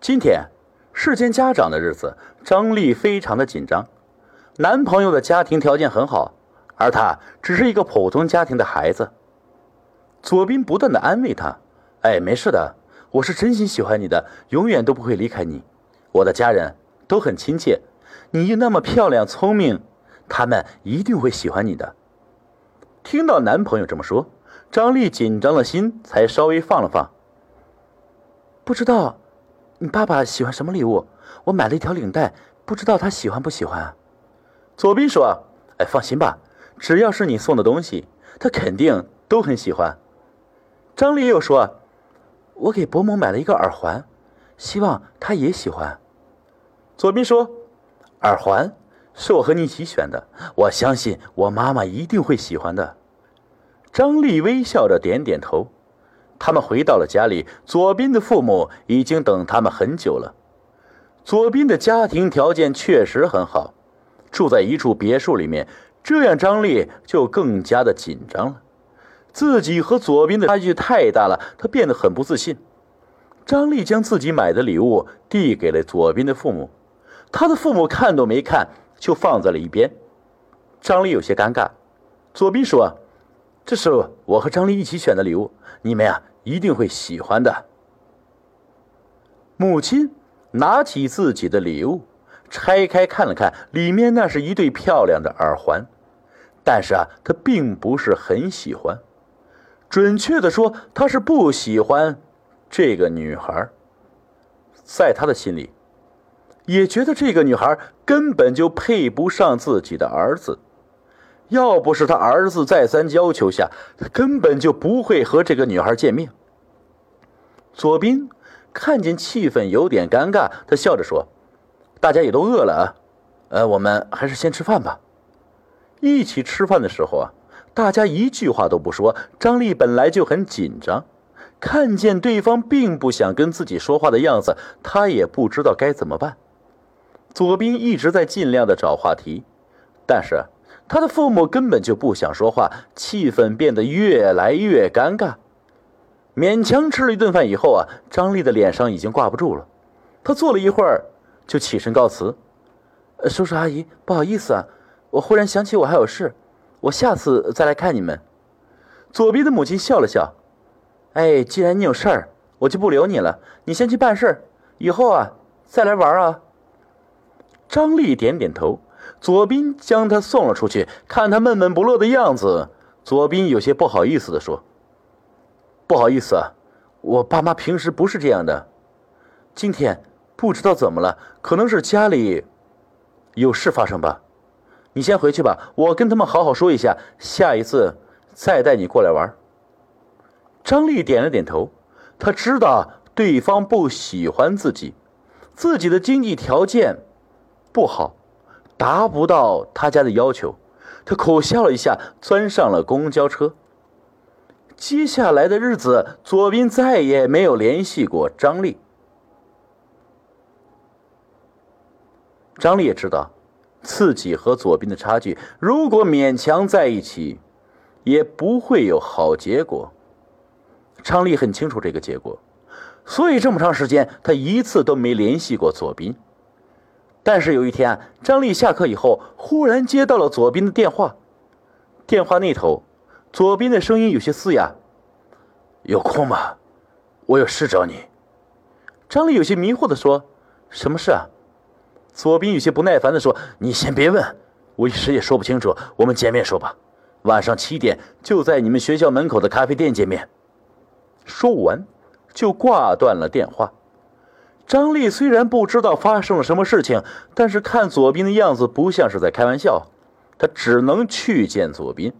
今天是见家长的日子，张丽非常的紧张。男朋友的家庭条件很好，而她只是一个普通家庭的孩子。左斌不断的安慰她：“哎，没事的，我是真心喜欢你的，永远都不会离开你。我的家人都很亲切，你又那么漂亮聪明，他们一定会喜欢你的。”听到男朋友这么说，张丽紧张的心才稍微放了放。不知道。你爸爸喜欢什么礼物？我买了一条领带，不知道他喜欢不喜欢。左斌说：“哎，放心吧，只要是你送的东西，他肯定都很喜欢。”张丽又说：“我给伯母买了一个耳环，希望她也喜欢。”左斌说：“耳环是我和你一起选的，我相信我妈妈一定会喜欢的。”张丽微笑着点点头。他们回到了家里，左斌的父母已经等他们很久了。左斌的家庭条件确实很好，住在一处别墅里面，这样张丽就更加的紧张了。自己和左斌的差距太大了，他变得很不自信。张丽将自己买的礼物递给了左斌的父母，他的父母看都没看，就放在了一边。张丽有些尴尬。左斌说：“这是我和张丽一起选的礼物，你们呀。”一定会喜欢的。母亲拿起自己的礼物，拆开看了看，里面那是一对漂亮的耳环，但是啊，她并不是很喜欢。准确的说，她是不喜欢这个女孩。在她的心里，也觉得这个女孩根本就配不上自己的儿子。要不是他儿子再三要求下，他根本就不会和这个女孩见面。左斌看见气氛有点尴尬，他笑着说：“大家也都饿了啊，呃，我们还是先吃饭吧。”一起吃饭的时候啊，大家一句话都不说。张丽本来就很紧张，看见对方并不想跟自己说话的样子，她也不知道该怎么办。左斌一直在尽量的找话题，但是他的父母根本就不想说话，气氛变得越来越尴尬。勉强吃了一顿饭以后啊，张丽的脸上已经挂不住了。她坐了一会儿，就起身告辞：“叔叔阿姨，不好意思啊，我忽然想起我还有事，我下次再来看你们。”左斌的母亲笑了笑：“哎，既然你有事儿，我就不留你了，你先去办事儿，以后啊再来玩啊。”张丽点点头，左斌将她送了出去。看他闷闷不乐的样子，左斌有些不好意思地说。不好意思啊，我爸妈平时不是这样的，今天不知道怎么了，可能是家里有事发生吧。你先回去吧，我跟他们好好说一下，下一次再带你过来玩。张丽点了点头，他知道对方不喜欢自己，自己的经济条件不好，达不到他家的要求。他苦笑了一下，钻上了公交车。接下来的日子，左斌再也没有联系过张丽。张丽也知道，自己和左斌的差距，如果勉强在一起，也不会有好结果。张丽很清楚这个结果，所以这么长时间，他一次都没联系过左斌。但是有一天，张丽下课以后，忽然接到了左斌的电话，电话那头。左斌的声音有些嘶哑：“有空吗？我有事找你。”张丽有些迷惑的说：“什么事啊？”左斌有些不耐烦的说：“你先别问，我一时也说不清楚。我们见面说吧，晚上七点就在你们学校门口的咖啡店见面。”说完，就挂断了电话。张丽虽然不知道发生了什么事情，但是看左斌的样子不像是在开玩笑，她只能去见左斌。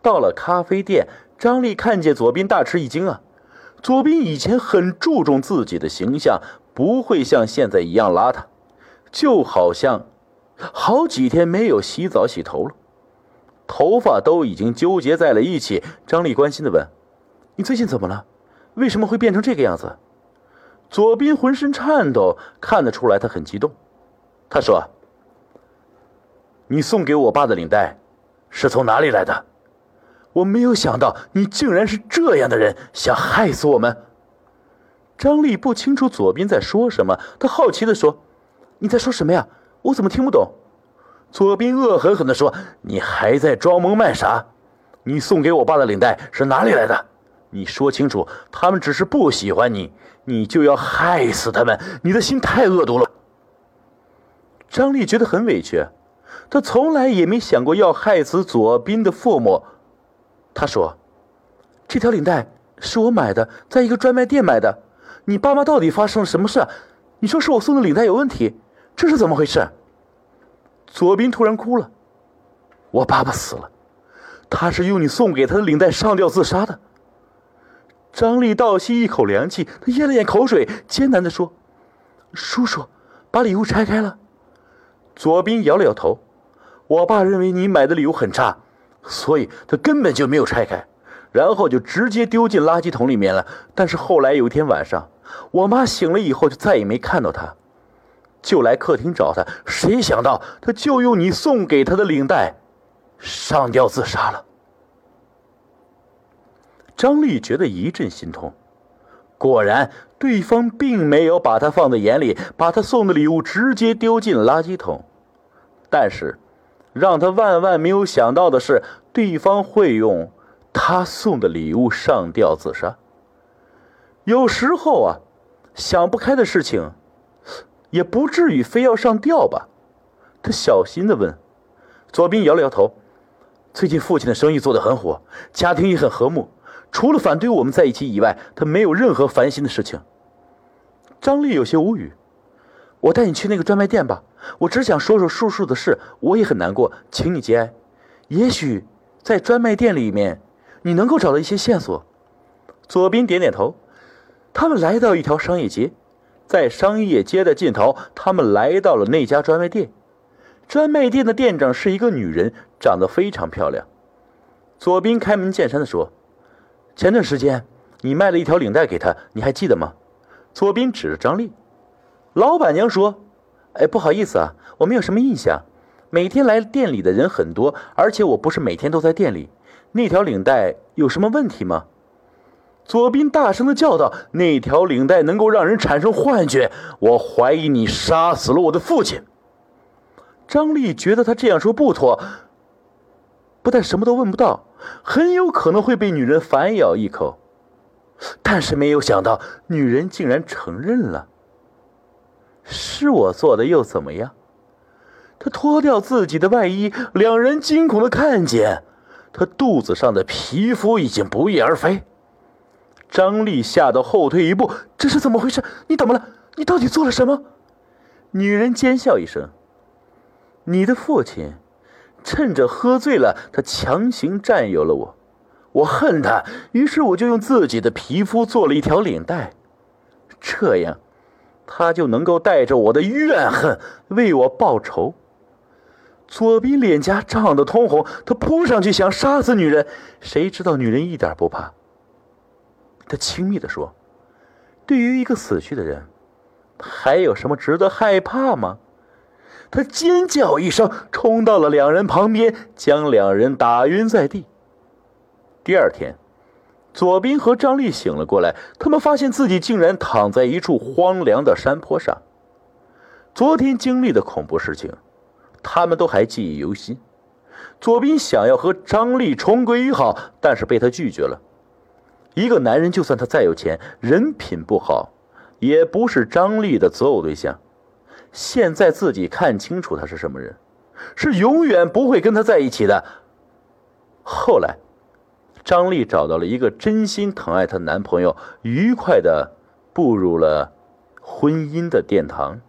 到了咖啡店，张丽看见左斌，大吃一惊啊！左斌以前很注重自己的形象，不会像现在一样邋遢，就好像好几天没有洗澡洗头了，头发都已经纠结在了一起。张丽关心的问：“你最近怎么了？为什么会变成这个样子？”左斌浑身颤抖，看得出来他很激动。他说：“你送给我爸的领带，是从哪里来的？”我没有想到你竟然是这样的人，想害死我们。张丽不清楚左斌在说什么，他好奇地说：“你在说什么呀？我怎么听不懂？”左斌恶狠狠地说：“你还在装蒙卖傻？你送给我爸的领带是哪里来的？你说清楚，他们只是不喜欢你，你就要害死他们？你的心太恶毒了。”张丽觉得很委屈，他从来也没想过要害死左斌的父母。他说：“这条领带是我买的，在一个专卖店买的。你爸妈到底发生了什么事？你说是我送的领带有问题，这是怎么回事？”左斌突然哭了：“我爸爸死了，他是用你送给他的领带上吊自杀的。”张丽倒吸一口凉气，他咽了咽口水，艰难地说：“叔叔，把礼物拆开了。”左斌摇了摇头：“我爸认为你买的礼物很差，所以他根本就没有拆开，然后就直接丢进垃圾桶里面了。但是后来有一天晚上，我妈醒了以后就再也没看到他，就来客厅找他，谁想到他就用你送给他的领带上吊自杀了。”张丽觉得一阵心痛，果然。对方并没有把他放在眼里，把他送的礼物直接丢进垃圾桶。但是，让他万万没有想到的是，对方会用他送的礼物上吊自杀。有时候啊，想不开的事情，也不至于非要上吊吧？他小心的问。左斌摇了摇头。最近父亲的生意做得很火，家庭也很和睦，除了反对我们在一起以外，他没有任何烦心的事情。张丽有些无语，我带你去那个专卖店吧。我只想说说叔叔的事，我也很难过，请你节哀。也许在专卖店里面，你能够找到一些线索。左斌点点头。他们来到一条商业街，在商业街的尽头，他们来到了那家专卖店。专卖店的店长是一个女人，长得非常漂亮。左斌开门见山地说：“前段时间你卖了一条领带给他，你还记得吗？”左斌指着张丽，老板娘说：“哎，不好意思啊，我没有什么印象。每天来店里的人很多，而且我不是每天都在店里。那条领带有什么问题吗？”左斌大声的叫道：“那条领带能够让人产生幻觉，我怀疑你杀死了我的父亲。”张丽觉得他这样说不妥，不但什么都问不到，很有可能会被女人反咬一口。但是没有想到，女人竟然承认了。是我做的又怎么样？她脱掉自己的外衣，两人惊恐的看见，她肚子上的皮肤已经不翼而飞。张丽吓得后退一步，这是怎么回事？你怎么了？你到底做了什么？女人尖笑一声：“你的父亲，趁着喝醉了，他强行占有了我。”我恨他，于是我就用自己的皮肤做了一条领带，这样，他就能够带着我的怨恨为我报仇。左斌脸颊涨得通红，他扑上去想杀死女人，谁知道女人一点不怕。他轻蔑地说：“对于一个死去的人，还有什么值得害怕吗？”他尖叫一声，冲到了两人旁边，将两人打晕在地。第二天，左斌和张丽醒了过来，他们发现自己竟然躺在一处荒凉的山坡上。昨天经历的恐怖事情，他们都还记忆犹新。左斌想要和张丽重归于好，但是被他拒绝了。一个男人，就算他再有钱，人品不好，也不是张丽的择偶对象。现在自己看清楚他是什么人，是永远不会跟他在一起的。后来。张丽找到了一个真心疼爱她男朋友，愉快的步入了婚姻的殿堂。